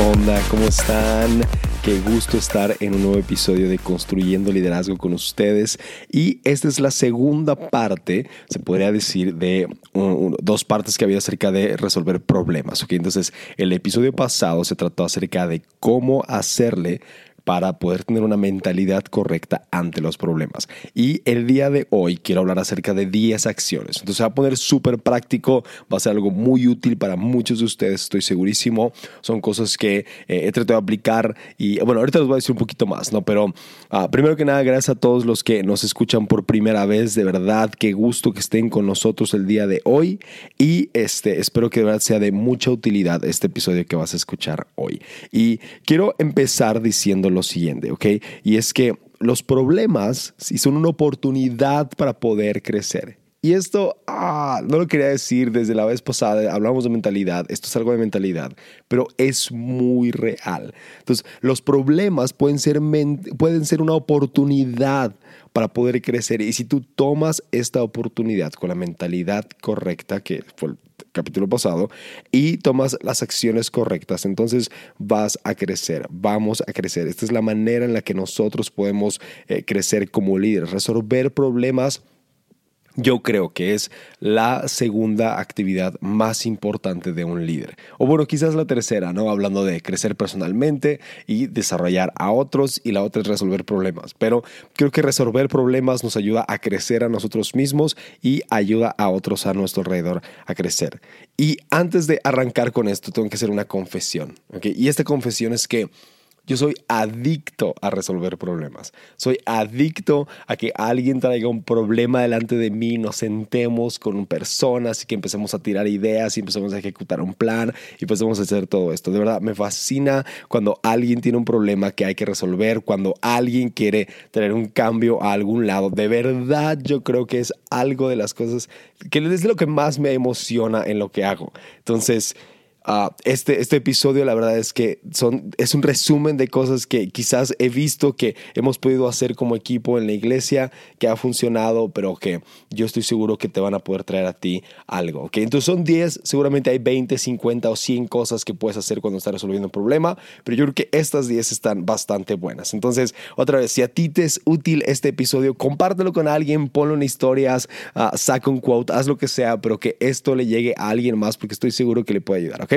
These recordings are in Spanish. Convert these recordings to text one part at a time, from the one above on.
onda? ¿Cómo están? Qué gusto estar en un nuevo episodio de Construyendo Liderazgo con ustedes. Y esta es la segunda parte, se podría decir, de dos partes que había acerca de resolver problemas. ¿ok? Entonces, el episodio pasado se trató acerca de cómo hacerle para poder tener una mentalidad correcta ante los problemas. Y el día de hoy quiero hablar acerca de 10 acciones. Entonces va a poner súper práctico, va a ser algo muy útil para muchos de ustedes, estoy segurísimo. Son cosas que eh, he tratado de aplicar y bueno, ahorita les voy a decir un poquito más, ¿no? Pero uh, primero que nada, gracias a todos los que nos escuchan por primera vez, de verdad, qué gusto que estén con nosotros el día de hoy y este, espero que de verdad sea de mucha utilidad este episodio que vas a escuchar hoy. Y quiero empezar diciendo lo siguiente, ¿ok? Y es que los problemas sí, son una oportunidad para poder crecer. Y esto ah, no lo quería decir desde la vez pasada, hablamos de mentalidad, esto es algo de mentalidad, pero es muy real. Entonces, los problemas pueden ser, pueden ser una oportunidad para poder crecer. Y si tú tomas esta oportunidad con la mentalidad correcta, que fue capítulo pasado, y tomas las acciones correctas, entonces vas a crecer, vamos a crecer. Esta es la manera en la que nosotros podemos eh, crecer como líderes, resolver problemas yo creo que es la segunda actividad más importante de un líder. O bueno, quizás la tercera, ¿no? Hablando de crecer personalmente y desarrollar a otros y la otra es resolver problemas. Pero creo que resolver problemas nos ayuda a crecer a nosotros mismos y ayuda a otros a nuestro alrededor a crecer. Y antes de arrancar con esto, tengo que hacer una confesión. ¿okay? Y esta confesión es que yo soy adicto a resolver problemas. Soy adicto a que alguien traiga un problema delante de mí, nos sentemos con personas y que empecemos a tirar ideas y empecemos a ejecutar un plan y empecemos a hacer todo esto. De verdad, me fascina cuando alguien tiene un problema que hay que resolver, cuando alguien quiere tener un cambio a algún lado. De verdad, yo creo que es algo de las cosas que es lo que más me emociona en lo que hago. Entonces, Ah, este, este episodio la verdad es que son, es un resumen de cosas que quizás he visto que hemos podido hacer como equipo en la iglesia, que ha funcionado, pero que yo estoy seguro que te van a poder traer a ti algo. ¿okay? Entonces son 10, seguramente hay 20, 50 o 100 cosas que puedes hacer cuando estás resolviendo un problema, pero yo creo que estas 10 están bastante buenas. Entonces, otra vez, si a ti te es útil este episodio, compártelo con alguien, ponlo en historias, uh, saca un quote, haz lo que sea, pero que esto le llegue a alguien más porque estoy seguro que le puede ayudar.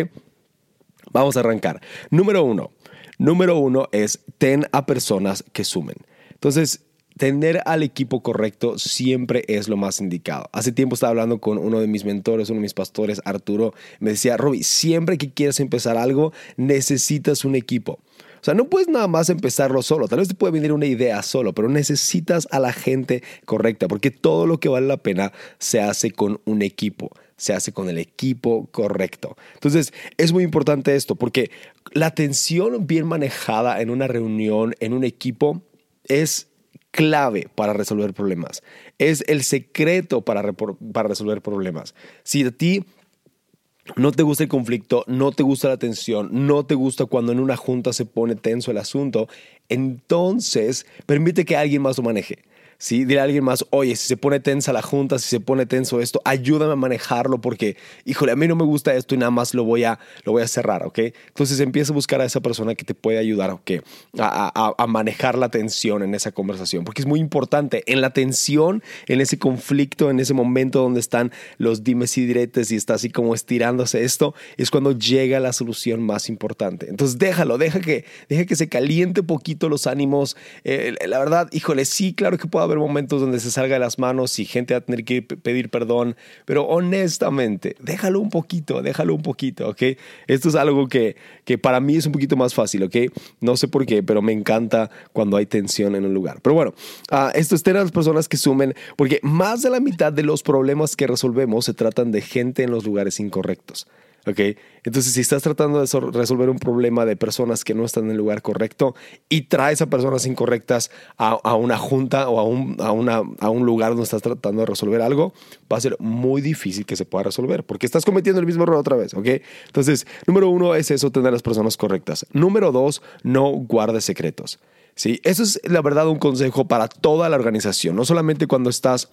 Vamos a arrancar. Número uno. Número uno es ten a personas que sumen. Entonces, tener al equipo correcto siempre es lo más indicado. Hace tiempo estaba hablando con uno de mis mentores, uno de mis pastores, Arturo, me decía, Roby, siempre que quieras empezar algo, necesitas un equipo. O sea, no puedes nada más empezarlo solo. Tal vez te puede venir una idea solo, pero necesitas a la gente correcta, porque todo lo que vale la pena se hace con un equipo se hace con el equipo correcto. Entonces, es muy importante esto porque la atención bien manejada en una reunión, en un equipo, es clave para resolver problemas. Es el secreto para, para resolver problemas. Si a ti no te gusta el conflicto, no te gusta la tensión, no te gusta cuando en una junta se pone tenso el asunto, entonces permite que alguien más lo maneje. ¿Sí? Dile a alguien más, oye, si se pone tensa la junta, si se pone tenso esto, ayúdame a manejarlo porque, híjole, a mí no me gusta esto y nada más lo voy a, lo voy a cerrar, ¿ok? Entonces empieza a buscar a esa persona que te puede ayudar, ¿ok? A, a, manejar la tensión en esa conversación, porque es muy importante. En la tensión, en ese conflicto, en ese momento donde están los dimes y diretes y está así como estirándose esto, es cuando llega la solución más importante. Entonces déjalo, deja que, deja que se caliente poquito los ánimos. Eh, la verdad, híjole, sí, claro que puede haber momentos donde se salga de las manos y gente va a tener que pedir perdón, pero honestamente, déjalo un poquito, déjalo un poquito, ¿ok? Esto es algo que, que para mí es un poquito más fácil, ¿ok? No sé por qué, pero me encanta cuando hay tensión en un lugar. Pero bueno, uh, esto es tener a las personas que sumen, porque más de la mitad de los problemas que resolvemos se tratan de gente en los lugares incorrectos. ¿Ok? Entonces, si estás tratando de resolver un problema de personas que no están en el lugar correcto y traes a personas incorrectas a, una junta o a un, a, una, a un lugar donde estás tratando de resolver algo, va a ser muy difícil que se pueda resolver porque estás cometiendo el mismo error otra vez, ¿ok? Entonces, número uno es eso, tener las personas correctas. Número dos, no guardes secretos. ¿sí? Eso es la verdad un consejo para toda la organización, no solamente cuando estás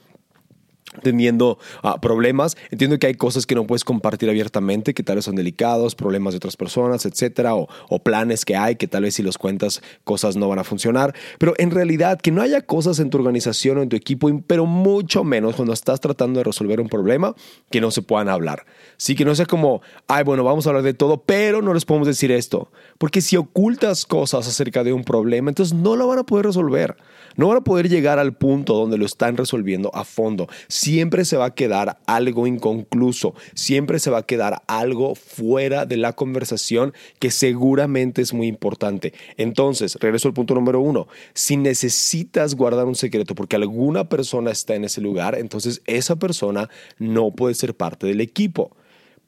teniendo ah, problemas. Entiendo que hay cosas que no puedes compartir abiertamente, que tal vez son delicados, problemas de otras personas, etcétera, o, o, planes que hay que tal vez si los cuentas cosas no van a funcionar. Pero en realidad que no haya cosas en tu organización o en tu equipo, pero mucho menos cuando estás tratando de resolver un problema que no se puedan hablar. Sí, que no sea como, ay, bueno, vamos a hablar de todo, pero no les podemos decir esto. Porque si ocultas cosas acerca de un problema, entonces no lo van a poder resolver. No van a poder llegar al punto donde lo están resolviendo a fondo. Siempre se va a quedar algo inconcluso, siempre se va a quedar algo fuera de la conversación que seguramente es muy importante. Entonces, regreso al punto número uno. Si necesitas guardar un secreto porque alguna persona está en ese lugar, entonces esa persona no puede ser parte del equipo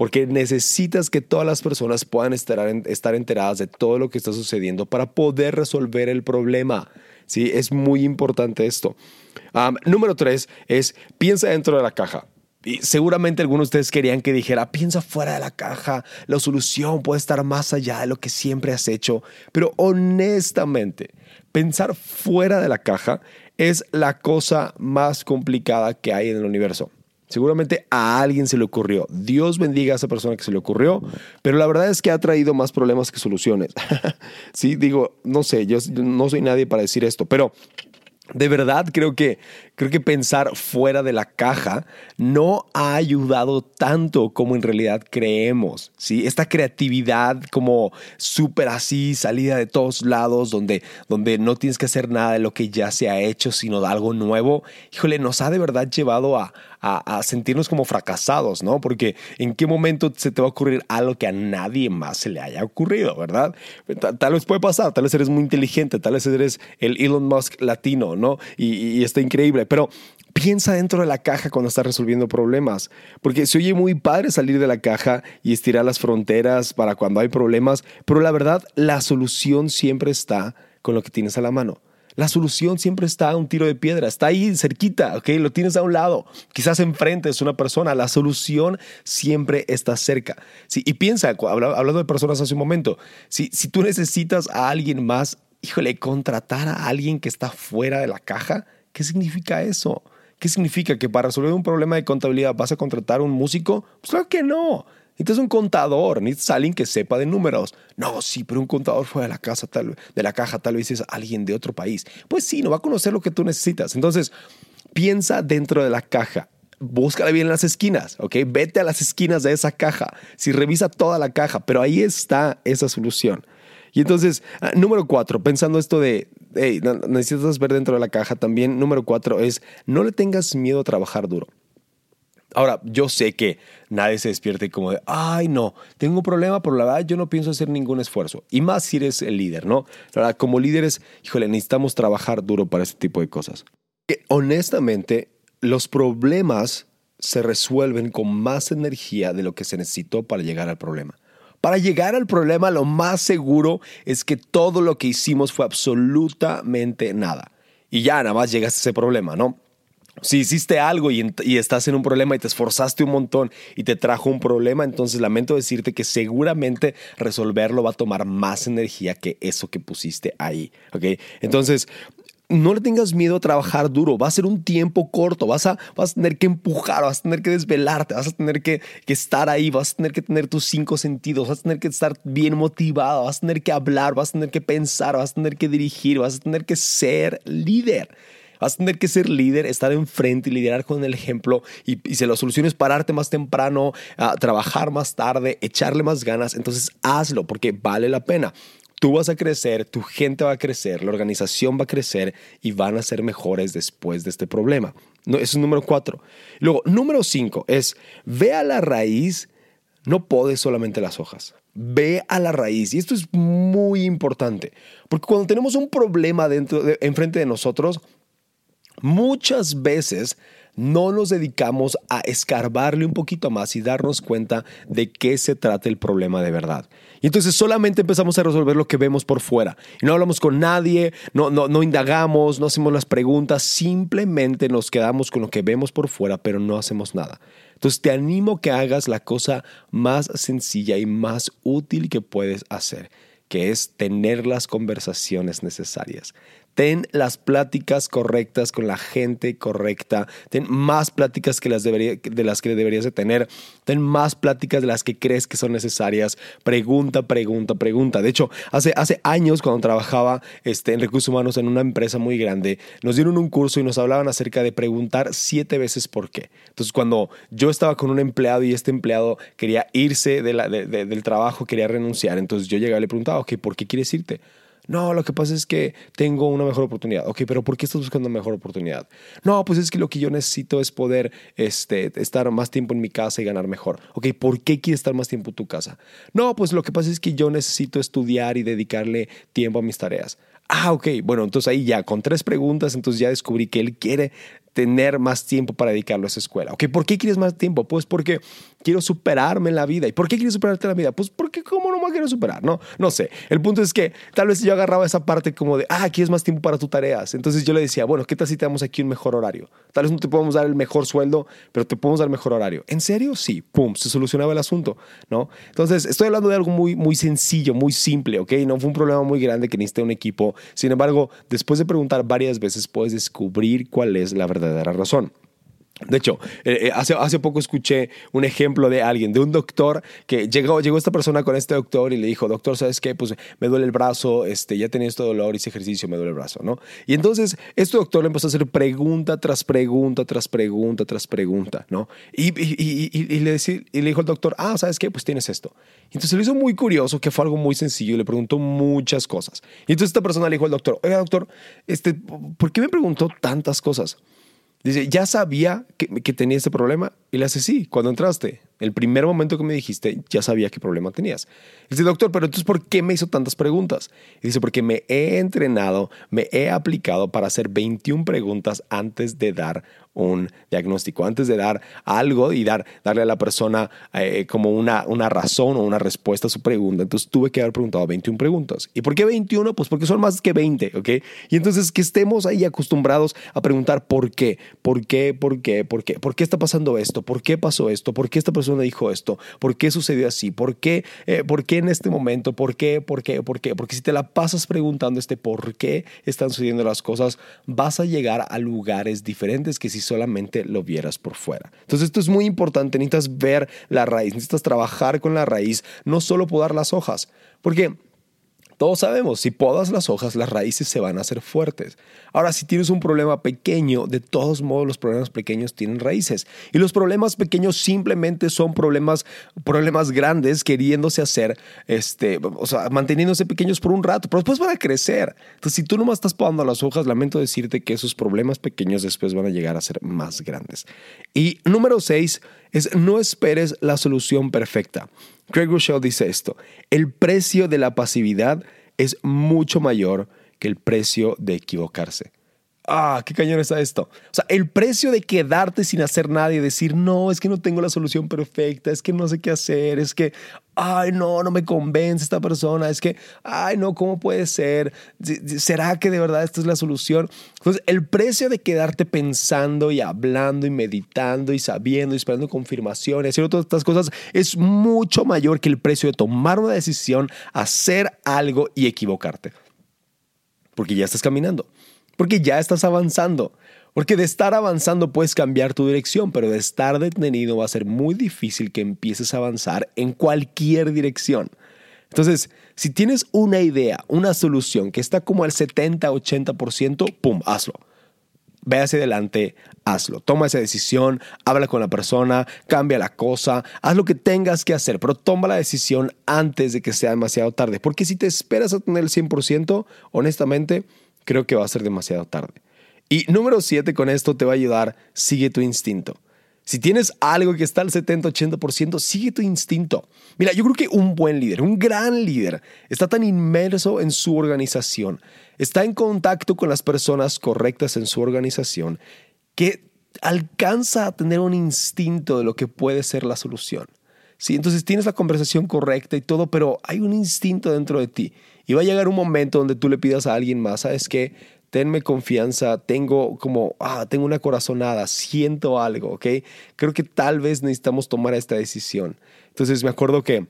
porque necesitas que todas las personas puedan estar, estar enteradas de todo lo que está sucediendo para poder resolver el problema. ¿sí? Es muy importante esto. número tres es piensa dentro de la caja. Y seguramente algunos de ustedes querían que dijera, piensa fuera de la caja, la solución puede estar más allá de lo que siempre has hecho. Pero honestamente, pensar fuera de la caja es la cosa más complicada que hay en el universo. Seguramente a alguien se le ocurrió. Dios bendiga a esa persona que se le ocurrió, pero la verdad es que ha traído más problemas que soluciones. sí, digo, no sé, yo no soy nadie para decir esto, pero de verdad creo que creo que pensar fuera de la caja no ha ayudado tanto como en realidad creemos. ¿sí? Esta creatividad como súper así, salida de todos lados, donde, donde no tienes que hacer nada de lo que ya se ha hecho, sino de algo nuevo, híjole, nos ha de verdad llevado a, a, sentirnos como fracasados, ¿no? Porque en qué momento se te va a ocurrir algo que a nadie más se le haya ocurrido, ¿verdad? Tal, vez puede pasar, tal vez eres muy inteligente, tal vez eres el Elon Musk latino, ¿no? Y, y está increíble, pero piensa dentro de la caja cuando estás resolviendo problemas, porque se oye muy padre salir de la caja y estirar las fronteras para cuando hay problemas, pero la verdad, la solución siempre está con lo que tienes a la mano. La solución siempre está a un tiro de piedra, está ahí cerquita, ¿ok? Lo tienes a un lado, quizás enfrente es una persona, la solución siempre está cerca. Sí, y piensa, hablando de personas hace un momento, si, si tú necesitas a alguien más, híjole, contratar a alguien que está fuera de la caja, ¿qué significa eso? ¿Qué significa? ¿Que para resolver un problema de contabilidad vas a contratar un músico? Pues claro que no. Necesitas un contador, necesitas alguien que sepa de números. No, sí, pero un contador fuera de la, casa, tal, de la caja tal vez es alguien de otro país. Pues sí, no va a conocer lo que tú necesitas. Entonces, piensa dentro de la caja. Búscala bien en las esquinas, ¿ok? Vete a las esquinas de esa caja. Si revisa toda la caja, pero ahí está esa solución. Y entonces, ah, número cuatro, pensando esto de, hey, necesitas ver dentro de la caja también, número cuatro es, no le tengas miedo a trabajar duro. Ahora, yo sé que nadie se despierte como de, ay, no, tengo un problema, pero la verdad yo no pienso hacer ningún esfuerzo. Y más si eres el líder, ¿no? La verdad, como líderes, híjole, necesitamos trabajar duro para este tipo de cosas. Que, honestamente, los problemas se resuelven con más energía de lo que se necesitó para llegar al problema. Para llegar al problema, lo más seguro es que todo lo que hicimos fue absolutamente nada. Y ya nada más llegaste a ese problema, ¿no? Si hiciste algo y, estás en un problema y te esforzaste un montón y te trajo un problema, entonces lamento decirte que seguramente resolverlo va a tomar más energía que eso que pusiste ahí. ¿ok? Entonces, no le tengas miedo a trabajar duro, va a ser un tiempo corto, vas a, vas a tener que empujar, vas a tener que desvelarte, vas a tener que, que, estar ahí, vas a tener que tener tus cinco sentidos, vas a tener que estar bien motivado, vas a tener que hablar, vas a tener que pensar, vas a tener que dirigir, vas a tener que ser líder. Vas a tener que ser líder, estar enfrente y liderar con el ejemplo. Y, si la solución es pararte más temprano, trabajar más tarde, echarle más ganas, entonces hazlo porque vale la pena tú vas a crecer, tu gente va a crecer, la organización va a crecer y van a ser mejores después de este problema. No, eso es número cuatro. Luego, número cinco es, ve a la raíz, no podes solamente las hojas. Ve a la raíz. Y esto es muy importante, porque cuando tenemos un problema dentro enfrente de nosotros, muchas veces no nos dedicamos a escarbarle un poquito más y darnos cuenta de qué se trata el problema de verdad. Y entonces solamente empezamos a resolver lo que vemos por fuera. Y no hablamos con nadie, no, no, no indagamos, no hacemos las preguntas, simplemente nos quedamos con lo que vemos por fuera, pero no hacemos nada. Entonces te animo que hagas la cosa más sencilla y más útil que puedes hacer que es tener las conversaciones necesarias. Ten las pláticas correctas con la gente correcta. Ten más pláticas que las de las que deberías de tener. Ten más pláticas de las que crees que son necesarias. Pregunta, pregunta, pregunta. De hecho, hace, hace años cuando trabajaba este, en recursos humanos en una empresa muy grande, nos dieron un curso y nos hablaban acerca de preguntar siete veces por qué. Entonces, cuando yo estaba con un empleado y este empleado quería irse del trabajo, quería renunciar, entonces yo llegaba y le preguntaba, ¿por qué quieres irte? No, lo que pasa es que tengo una mejor oportunidad. Ok, pero ¿por qué estás buscando una mejor oportunidad? No, pues es que lo que yo necesito es poder este, estar más tiempo en mi casa y ganar mejor. Ok, ¿por qué quieres estar más tiempo en tu casa? No, pues lo que pasa es que yo necesito estudiar y dedicarle tiempo a mis tareas. Ah, ok, bueno, entonces ahí ya con tres preguntas, entonces ya descubrí que él quiere tener más tiempo para dedicarlo a esa escuela. Ok, ¿por qué quieres más tiempo? Pues porque quiero superarme en la vida. ¿Y por qué quieres superarte en la vida? Pues porque cómo no me quiero superar, ¿no? No sé. El punto es que tal vez yo agarraba esa parte como de, ah, quieres más tiempo para tus tareas. Entonces yo le decía, bueno, ¿qué tal si te damos aquí un mejor horario? Tal vez no te podemos dar el mejor sueldo, pero te podemos dar mejor horario. ¿En serio? Sí. Pum, se solucionaba el asunto, ¿no? Entonces estoy hablando de algo muy, muy sencillo, muy simple, ¿ok? No fue un problema muy grande que necesité un equipo. Sin embargo, después de preguntar varias veces, puedes descubrir cuál es la verdadera razón. De hecho, eh, eh, hace, hace poco escuché un ejemplo de alguien, de un doctor que llegó, llegó esta persona con este doctor y le dijo, doctor, ¿sabes qué? Pues me duele el brazo, este, ya tenía este dolor, hice ejercicio, me duele el brazo, ¿no? Y entonces este doctor le empezó a hacer pregunta tras pregunta, tras pregunta, tras pregunta, ¿no? Y, y, y, y le, y le dijo el doctor, ah, ¿sabes qué? Pues tienes esto. Y entonces le hizo muy curioso, que fue algo muy sencillo, y le preguntó muchas cosas. Y entonces esta persona le dijo al doctor, oiga, doctor, este, ¿por qué me preguntó tantas cosas? Dice, ¿ya sabía que, que, tenía este problema? Y le hace, sí, cuando entraste, el primer momento que me dijiste, ya sabía qué problema tenías. dice, doctor, pero entonces, ¿por qué me hizo tantas preguntas? Dice, porque me he entrenado, me he aplicado para hacer 21 preguntas antes de dar un diagnóstico, antes de dar algo y dar, darle a la persona eh, como una, una razón o una respuesta a su pregunta. Entonces tuve que haber preguntado 21 preguntas. ¿Y por qué 21? Pues porque son más que 20, ¿ok? Y entonces que estemos ahí acostumbrados a preguntar por qué, por qué, por qué, por qué, por qué está pasando esto, por qué pasó esto, por qué esta persona dijo esto, por qué sucedió así, por qué, eh, por qué en este momento, por qué, por qué, por qué. Porque si te la pasas preguntando este por qué están sucediendo las cosas, vas a llegar a lugares diferentes que si solamente lo vieras por fuera. Entonces esto es muy importante, necesitas ver la raíz, necesitas trabajar con la raíz, no solo podar las hojas, porque todos sabemos, si podas las hojas, las raíces se van a hacer fuertes. Ahora, si tienes un problema pequeño, de todos modos los problemas pequeños tienen raíces. Y los problemas pequeños simplemente son problemas, problemas grandes queriéndose hacer, este, o sea, manteniéndose pequeños por un rato, pero después van a crecer. Entonces, si tú nomás estás podando las hojas, lamento decirte que esos problemas pequeños después van a llegar a ser más grandes. Y número seis es no esperes la solución perfecta. Craig Rochelle dice esto, el precio de la pasividad es mucho mayor que el precio de equivocarse. Ah, qué cañón está esto. O sea, el precio de quedarte sin hacer nada y decir, no, es que no tengo la solución perfecta, es que no sé qué hacer, es que, ay, no, no me convence esta persona, es que, ay, no, ¿cómo puede ser? ¿Será que de verdad esta es la solución? Entonces, el precio de quedarte pensando y hablando y meditando y sabiendo y esperando confirmaciones y todas estas cosas es mucho mayor que el precio de tomar una decisión, hacer algo y equivocarte. Porque ya estás caminando. Porque ya estás avanzando. Porque de estar avanzando puedes cambiar tu dirección, pero de estar detenido va a ser muy difícil que empieces a avanzar en cualquier dirección. Entonces, si tienes una idea, una solución que está como al 70-80%, ¡pum! Hazlo. Ve hacia adelante, hazlo. Toma esa decisión, habla con la persona, cambia la cosa, haz lo que tengas que hacer, pero toma la decisión antes de que sea demasiado tarde. Porque si te esperas a tener el 100%, honestamente, creo que va a ser demasiado tarde. Y número siete, con esto te va a ayudar, sigue tu instinto. Si tienes algo que está al 70-80%, sigue tu instinto. Mira, yo creo que un buen líder, un gran líder, está tan inmerso en su organización, está en contacto con las personas correctas en su organización, que alcanza a tener un instinto de lo que puede ser la solución. Sí, entonces tienes la conversación correcta y todo, pero hay un instinto dentro de ti. Y va a llegar un momento donde tú le pidas a alguien más, ¿sabes qué? Tenme confianza, tengo como, ah, tengo una corazonada, siento algo, ¿ok? Creo que tal vez necesitamos tomar esta decisión. Entonces me acuerdo que, me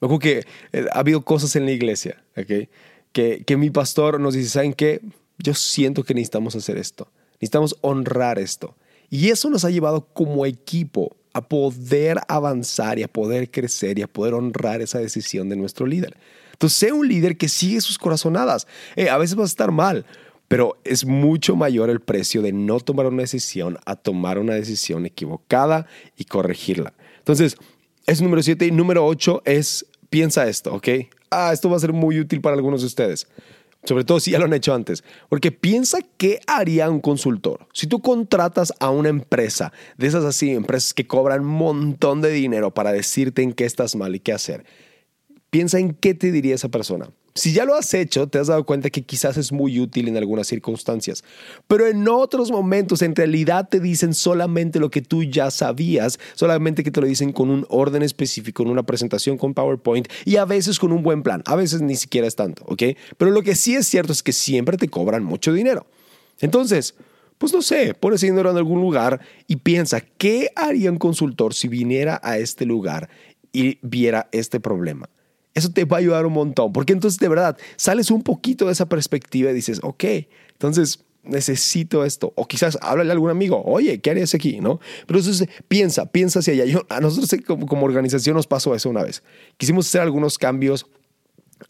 acuerdo que eh, ha habido cosas en la iglesia, ¿ok? que, que mi pastor nos dice, ¿saben qué? Yo siento que necesitamos hacer esto, necesitamos honrar esto. Y eso nos ha llevado como equipo a poder avanzar y a poder crecer y a poder honrar esa decisión de nuestro líder. Entonces, sé un líder que sigue sus corazonadas. Eh, a veces va a estar mal, pero es mucho mayor el precio de no tomar una decisión a tomar una decisión equivocada y corregirla. Entonces, es número siete. Y número ocho es, piensa esto, ¿ok? Ah, esto va a ser muy útil para algunos de ustedes. Sobre todo si ya lo han hecho antes. Porque piensa qué haría un consultor. Si tú contratas a una empresa, de esas así, empresas que cobran un montón de dinero para decirte en qué estás mal y qué hacer, piensa en qué te diría esa persona. Si ya lo has hecho, te has dado cuenta que quizás es muy útil en algunas circunstancias, pero en otros momentos en realidad te dicen solamente lo que tú ya sabías, solamente que te lo dicen con un orden específico, en una presentación con PowerPoint y a veces con un buen plan, a veces ni siquiera es tanto, ¿ok? Pero lo que sí es cierto es que siempre te cobran mucho dinero. Entonces, pues no sé, pon ese dinero en algún lugar y piensa, ¿qué haría un consultor si viniera a este lugar y viera este problema? Eso te va a ayudar un montón, porque entonces de verdad sales un poquito de esa perspectiva y dices, ok, entonces necesito esto. O quizás háblale a algún amigo, oye, ¿qué harías aquí? ¿No? Pero entonces piensa, piensa hacia allá. Yo, a nosotros como, organización nos pasó eso una vez. Quisimos hacer algunos cambios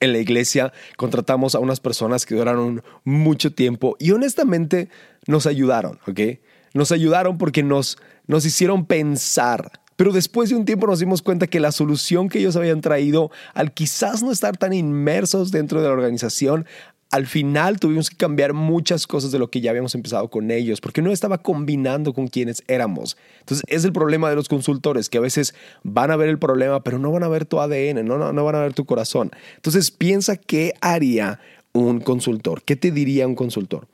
en la iglesia, contratamos a unas personas que duraron mucho tiempo y honestamente nos ayudaron, ¿ok? Nos ayudaron porque nos, nos hicieron pensar pero después de un tiempo nos dimos cuenta que la solución que ellos habían traído, al quizás no estar tan inmersos dentro de la organización, al final tuvimos que cambiar muchas cosas de lo que ya habíamos empezado con ellos, porque no estaba combinando con quienes éramos. Entonces, es el problema de los consultores, que a veces van a ver el problema, pero no van a ver tu ADN, no, no, no van a ver tu corazón. Entonces, piensa qué haría un consultor, qué te diría un consultor.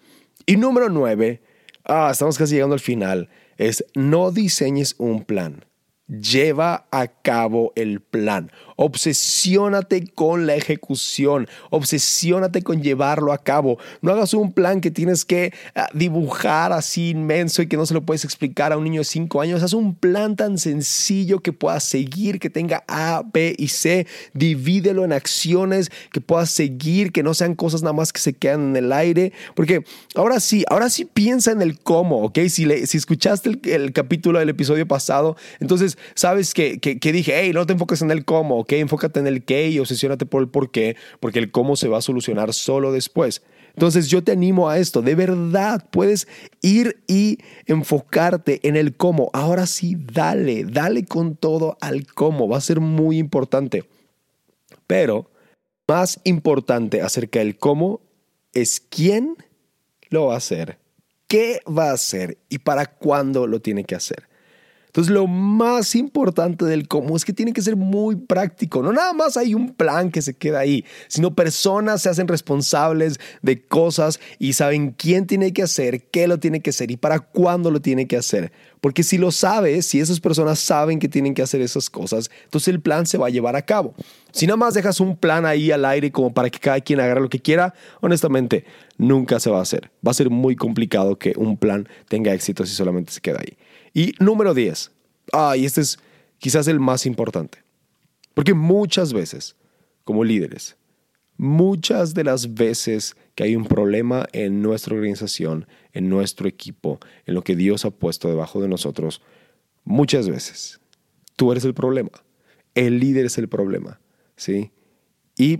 Y número nueve, ah, estamos casi llegando al final, es no diseñes un plan lleva a cabo el plan. Obsesiónate con la ejecución, obsesiónate con llevarlo a cabo. No hagas un plan que tienes que ah, dibujar así inmenso y que no se lo puedes explicar a un niño de 5 años. Haz un plan tan sencillo que puedas seguir, que tenga A, B y C. Divídelo en acciones que puedas seguir, que no sean cosas nada más que se quedan en el aire. Porque ahora sí, ahora sí piensa en el cómo, ¿ok? Si, si escuchaste el, el capítulo del episodio pasado, entonces sabes que, que, dije, hey, no te enfoques en el cómo, ok, enfócate en el qué y obsesiónate por el por qué, porque el cómo se va a solucionar solo después. Entonces yo te animo a esto, de verdad puedes ir y enfocarte en el cómo. Ahora sí, dale, dale con todo al cómo, va a ser muy importante. Pero más importante acerca del cómo es quién lo va a hacer, qué va a hacer y para cuándo lo tiene que hacer. Entonces, lo más importante del cómo es que tiene que ser muy práctico. No nada más hay un plan que se queda ahí, sino personas se hacen responsables de cosas y saben quién tiene que hacer, qué lo tiene que hacer y para cuándo lo tiene que hacer. Porque si lo sabes, si esas personas saben que tienen que hacer esas cosas, entonces el plan se va a llevar a cabo. Si nada más dejas un plan ahí al aire como para que cada quien haga lo que quiera, honestamente, nunca se va a hacer. Va a ser muy complicado que un plan tenga éxito si solamente se queda ahí. Y número 10. Ah, y este es quizás el más importante. Porque muchas veces, como líderes, muchas de las veces que hay un problema en nuestra organización, en nuestro equipo, en lo que Dios ha puesto debajo de nosotros, muchas veces tú eres el problema. El líder es el problema, ¿sí? Y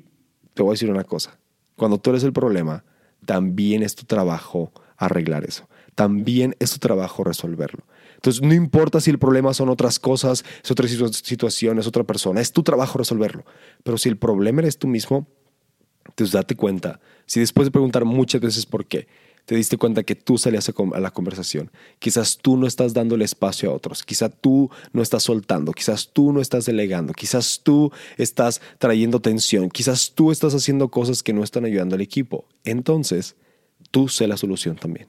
te voy a decir una cosa. Cuando tú eres el problema, también es tu trabajo arreglar eso. También es tu trabajo resolverlo. Entonces, no importa si el problema son otras cosas, es otra situación, es otra persona, es tu trabajo resolverlo. Pero si el problema eres tú mismo, entonces date cuenta. Si después de preguntar muchas veces por qué, te diste cuenta que tú salías a la conversación. Quizás tú no estás dando el espacio a otros, quizás tú no estás soltando, quizás tú no estás delegando, quizás tú estás trayendo tensión, quizás tú estás haciendo cosas que no están ayudando al equipo. Entonces, tú sé la solución también.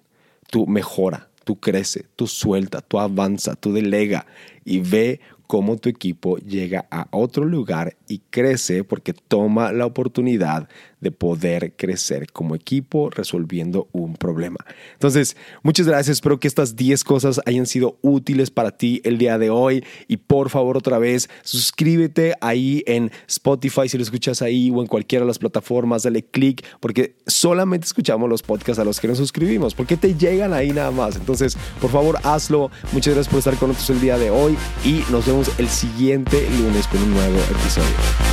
Tú mejora, tú crece, tú suelta, tú avanza, tú delega y ve cómo tu equipo llega a otro lugar y crece porque toma la oportunidad de poder crecer como equipo resolviendo un problema. Entonces, muchas gracias. Espero que estas 10 cosas hayan sido útiles para ti el día de hoy. Y por favor, otra vez, suscríbete ahí en Spotify si lo escuchas ahí o en cualquiera de las plataformas. Dale click porque solamente escuchamos los podcasts a los que nos suscribimos, porque te llegan ahí nada más. Entonces, por favor, hazlo. Muchas gracias por estar con nosotros el día de hoy y nos vemos el siguiente lunes con un nuevo episodio.